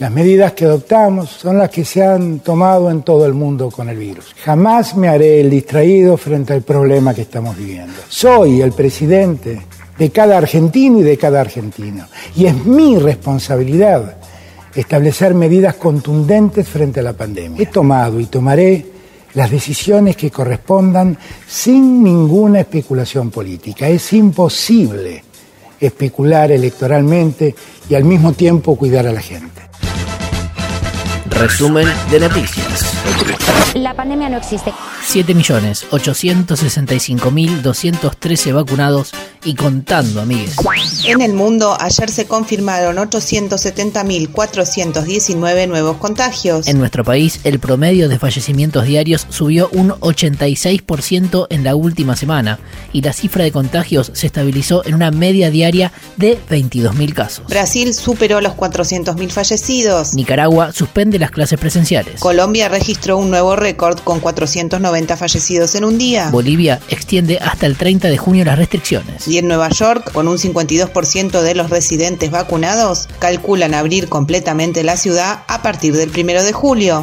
Las medidas que adoptamos son las que se han tomado en todo el mundo con el virus. Jamás me haré el distraído frente al problema que estamos viviendo. Soy el presidente de cada argentino y de cada argentino. Y es mi responsabilidad establecer medidas contundentes frente a la pandemia. He tomado y tomaré las decisiones que correspondan sin ninguna especulación política. Es imposible especular electoralmente y al mismo tiempo cuidar a la gente. Resumen de noticias. La pandemia no existe. 7.865.213 vacunados y contando, amigues. En el mundo, ayer se confirmaron 870.419 nuevos contagios. En nuestro país, el promedio de fallecimientos diarios subió un 86% en la última semana y la cifra de contagios se estabilizó en una media diaria de 22.000 casos. Brasil superó los 400.000 fallecidos. Nicaragua suspende las clases presenciales. Colombia registró un nuevo récord con 490 fallecidos en un día. Bolivia extiende hasta el 30 de junio las restricciones. Y en Nueva York, con un 52% de los residentes vacunados, calculan abrir completamente la ciudad a partir del 1 de julio.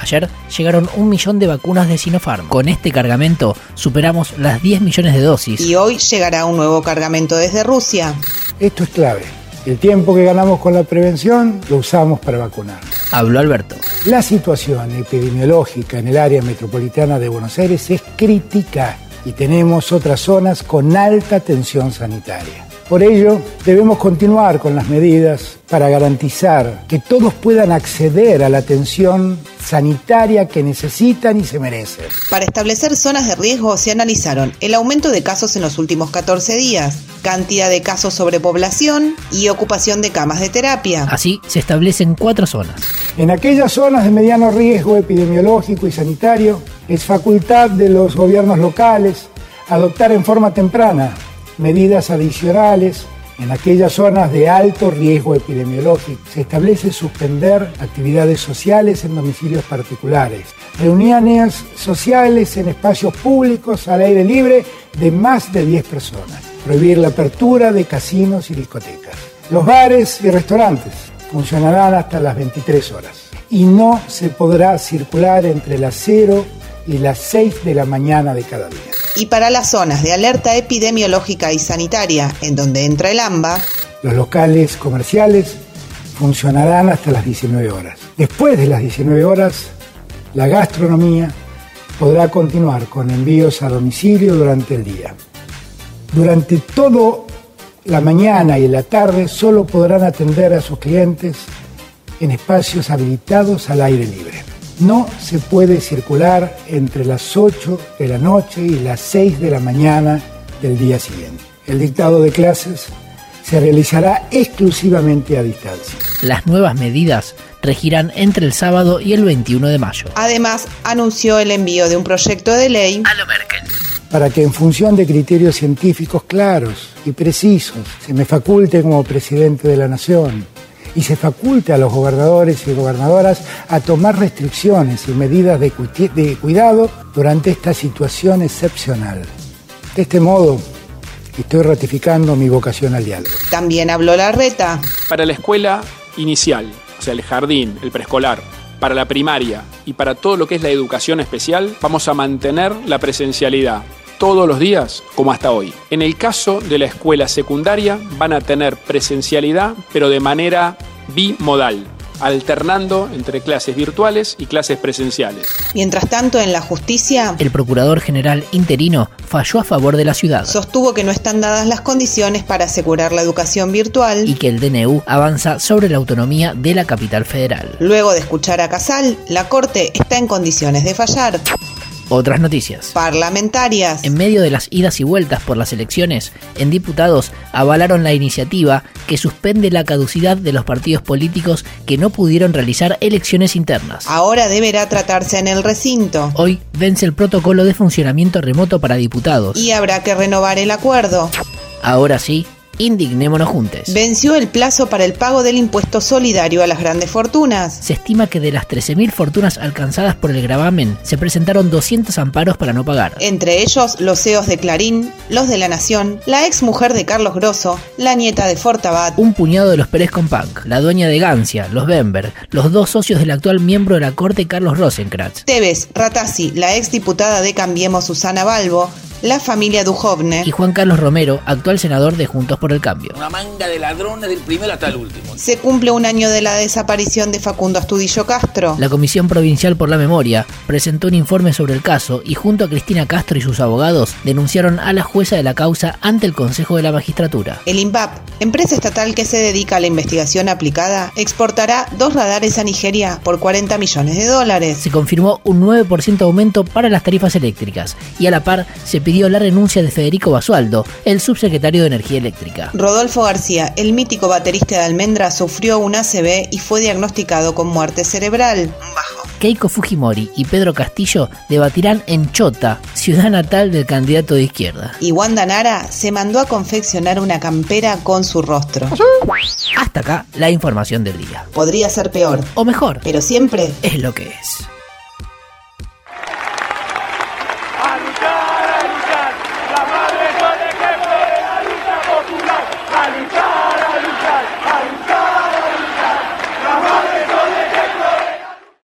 Ayer llegaron un millón de vacunas de Sinopharm. Con este cargamento superamos las 10 millones de dosis. Y hoy llegará un nuevo cargamento desde Rusia. Esto es clave. El tiempo que ganamos con la prevención lo usamos para vacunar. Habló Alberto. La situación epidemiológica en el área metropolitana de Buenos Aires es crítica y tenemos otras zonas con alta tensión sanitaria. Por ello, debemos continuar con las medidas para garantizar que todos puedan acceder a la atención sanitaria que necesitan y se merecen. Para establecer zonas de riesgo se analizaron el aumento de casos en los últimos 14 días, cantidad de casos sobre población y ocupación de camas de terapia. Así se establecen cuatro zonas. En aquellas zonas de mediano riesgo epidemiológico y sanitario, es facultad de los gobiernos locales adoptar en forma temprana medidas adicionales en aquellas zonas de alto riesgo epidemiológico. Se establece suspender actividades sociales en domicilios particulares, reuniones sociales en espacios públicos al aire libre de más de 10 personas, prohibir la apertura de casinos y discotecas. Los bares y restaurantes funcionarán hasta las 23 horas y no se podrá circular entre las 0 y las 6 de la mañana de cada día. Y para las zonas de alerta epidemiológica y sanitaria, en donde entra el AMBA, los locales comerciales funcionarán hasta las 19 horas. Después de las 19 horas, la gastronomía podrá continuar con envíos a domicilio durante el día. Durante toda la mañana y la tarde solo podrán atender a sus clientes en espacios habilitados al aire libre. No se puede circular entre las 8 de la noche y las 6 de la mañana del día siguiente. El dictado de clases se realizará exclusivamente a distancia. Las nuevas medidas regirán entre el sábado y el 21 de mayo. Además, anunció el envío de un proyecto de ley a lo Merkel para que en función de criterios científicos claros y precisos se me faculte como presidente de la Nación y se faculte a los gobernadores y gobernadoras a tomar restricciones y medidas de, de cuidado durante esta situación excepcional. De este modo, estoy ratificando mi vocación al diálogo. También habló la reta. Para la escuela inicial, o sea, el jardín, el preescolar, para la primaria y para todo lo que es la educación especial, vamos a mantener la presencialidad todos los días como hasta hoy. En el caso de la escuela secundaria van a tener presencialidad pero de manera bimodal alternando entre clases virtuales y clases presenciales. Mientras tanto, en la justicia, el procurador general interino falló a favor de la ciudad. Sostuvo que no están dadas las condiciones para asegurar la educación virtual y que el DNU avanza sobre la autonomía de la capital federal. Luego de escuchar a Casal, la Corte está en condiciones de fallar. Otras noticias. Parlamentarias. En medio de las idas y vueltas por las elecciones, en diputados avalaron la iniciativa que suspende la caducidad de los partidos políticos que no pudieron realizar elecciones internas. Ahora deberá tratarse en el recinto. Hoy vence el protocolo de funcionamiento remoto para diputados. Y habrá que renovar el acuerdo. Ahora sí, Indignémonos juntos. Venció el plazo para el pago del impuesto solidario a las grandes fortunas. Se estima que de las 13.000 fortunas alcanzadas por el gravamen, se presentaron 200 amparos para no pagar. Entre ellos, los CEOs de Clarín, los de La Nación, la ex mujer de Carlos Grosso, la nieta de Fortabat, Un puñado de los Pérez Compunk, la dueña de Gancia, los Bember, los dos socios del actual miembro de la corte Carlos Rosenkrantz. Tevez, Ratazzi, la ex diputada de Cambiemos Susana Balbo, la familia Dujovne, y Juan Carlos Romero, actual senador de Juntos por el Cambio. Una manga de ladrones del primero hasta el último. Se cumple un año de la desaparición de Facundo Astudillo Castro. La Comisión Provincial por la Memoria presentó un informe sobre el caso y junto a Cristina Castro y sus abogados denunciaron a la jueza de la causa ante el Consejo de la Magistratura. El INVAP, empresa estatal que se dedica a la investigación aplicada, exportará dos radares a Nigeria por 40 millones de dólares. Se confirmó un 9% aumento para las tarifas eléctricas y a la par se pidió la renuncia de Federico Basualdo, el subsecretario de Energía Eléctrica. Rodolfo García, el mítico baterista de Almendra, sufrió un ACV y fue diagnosticado con muerte cerebral. Keiko Fujimori y Pedro Castillo debatirán en Chota, ciudad natal del candidato de izquierda. Y Wanda Nara se mandó a confeccionar una campera con su rostro. Hasta acá la información del día. Podría ser peor. O mejor. Pero siempre es lo que es.